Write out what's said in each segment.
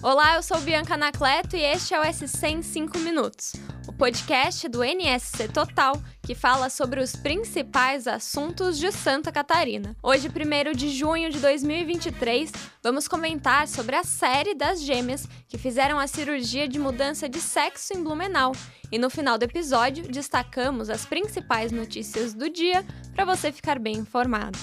Olá, eu sou Bianca Anacleto e este é o SC em 5 minutos, o podcast do NSC Total que fala sobre os principais assuntos de Santa Catarina. Hoje, 1 de junho de 2023, vamos comentar sobre a série das gêmeas que fizeram a cirurgia de mudança de sexo em Blumenau. E no final do episódio, destacamos as principais notícias do dia para você ficar bem informado.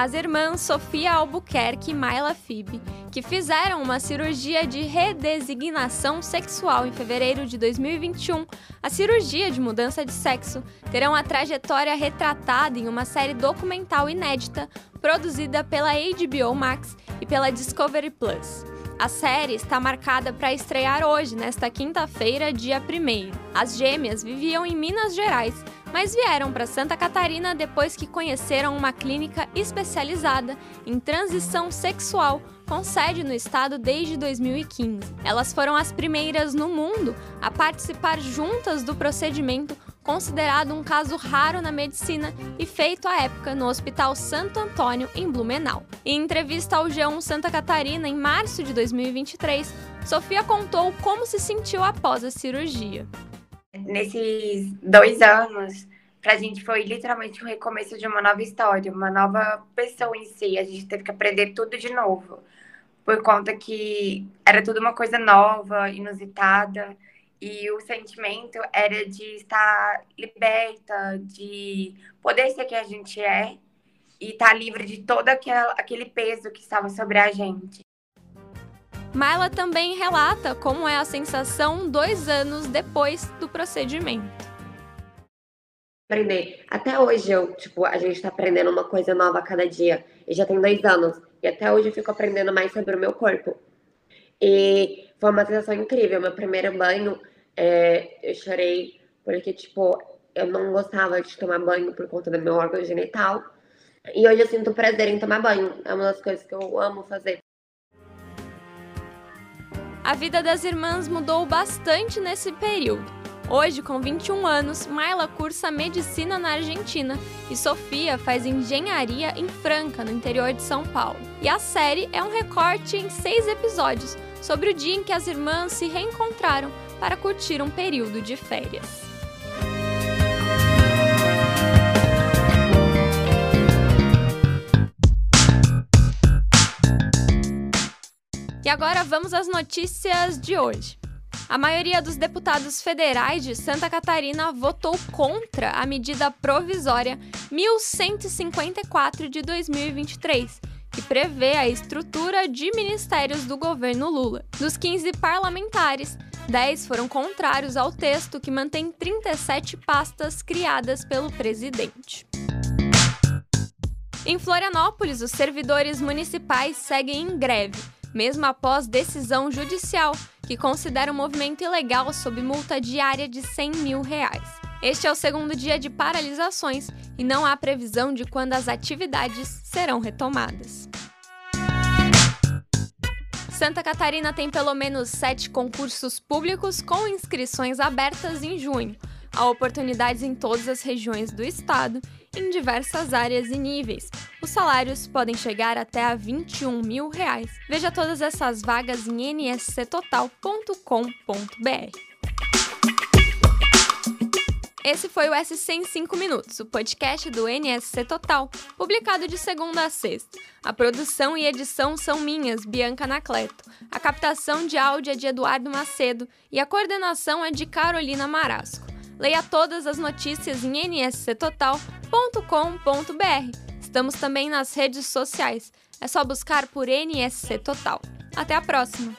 As irmãs Sofia Albuquerque e Myla Fib, que fizeram uma cirurgia de redesignação sexual em fevereiro de 2021. A cirurgia de mudança de sexo terão a trajetória retratada em uma série documental inédita produzida pela HBO Max e pela Discovery Plus. A série está marcada para estrear hoje, nesta quinta-feira, dia 1. As gêmeas viviam em Minas Gerais mas vieram para Santa Catarina depois que conheceram uma clínica especializada em transição sexual com sede no estado desde 2015. Elas foram as primeiras no mundo a participar juntas do procedimento considerado um caso raro na medicina e feito à época no Hospital Santo Antônio, em Blumenau. Em entrevista ao G1 Santa Catarina, em março de 2023, Sofia contou como se sentiu após a cirurgia nesses dois anos, pra gente foi literalmente um recomeço de uma nova história, uma nova pessoa em si. A gente teve que aprender tudo de novo, por conta que era tudo uma coisa nova, inusitada, e o sentimento era de estar liberta, de poder ser quem a gente é e estar livre de todo aquele peso que estava sobre a gente. Myla também relata como é a sensação dois anos depois do procedimento. Aprender. Até hoje, eu, tipo, a gente está aprendendo uma coisa nova a cada dia. E já tem dois anos. E até hoje eu fico aprendendo mais sobre o meu corpo. E foi uma sensação incrível. Meu primeiro banho, é, eu chorei porque, tipo, eu não gostava de tomar banho por conta do meu órgão genital. E hoje eu sinto prazer em tomar banho. É uma das coisas que eu amo fazer. A vida das irmãs mudou bastante nesse período. Hoje, com 21 anos, Myla cursa medicina na Argentina e Sofia faz engenharia em Franca, no interior de São Paulo. E a série é um recorte em seis episódios sobre o dia em que as irmãs se reencontraram para curtir um período de férias. E agora vamos às notícias de hoje. A maioria dos deputados federais de Santa Catarina votou contra a medida provisória 1154 de 2023, que prevê a estrutura de ministérios do governo Lula. Dos 15 parlamentares, 10 foram contrários ao texto que mantém 37 pastas criadas pelo presidente. Em Florianópolis, os servidores municipais seguem em greve mesmo após decisão judicial que considera o movimento ilegal sob multa diária de 100 mil reais. Este é o segundo dia de paralisações e não há previsão de quando as atividades serão retomadas. Santa Catarina tem pelo menos sete concursos públicos com inscrições abertas em junho. Há oportunidades em todas as regiões do estado em diversas áreas e níveis. Os salários podem chegar até a 21 mil reais. Veja todas essas vagas em nsctotal.com.br. Esse foi o SC em 5 minutos, o podcast do NSC Total, publicado de segunda a sexta. A produção e edição são minhas, Bianca Anacleto. A captação de áudio é de Eduardo Macedo e a coordenação é de Carolina Marasco. Leia todas as notícias em nsctotal.com.br com.br Estamos também nas redes sociais. É só buscar por NSC Total. Até a próxima!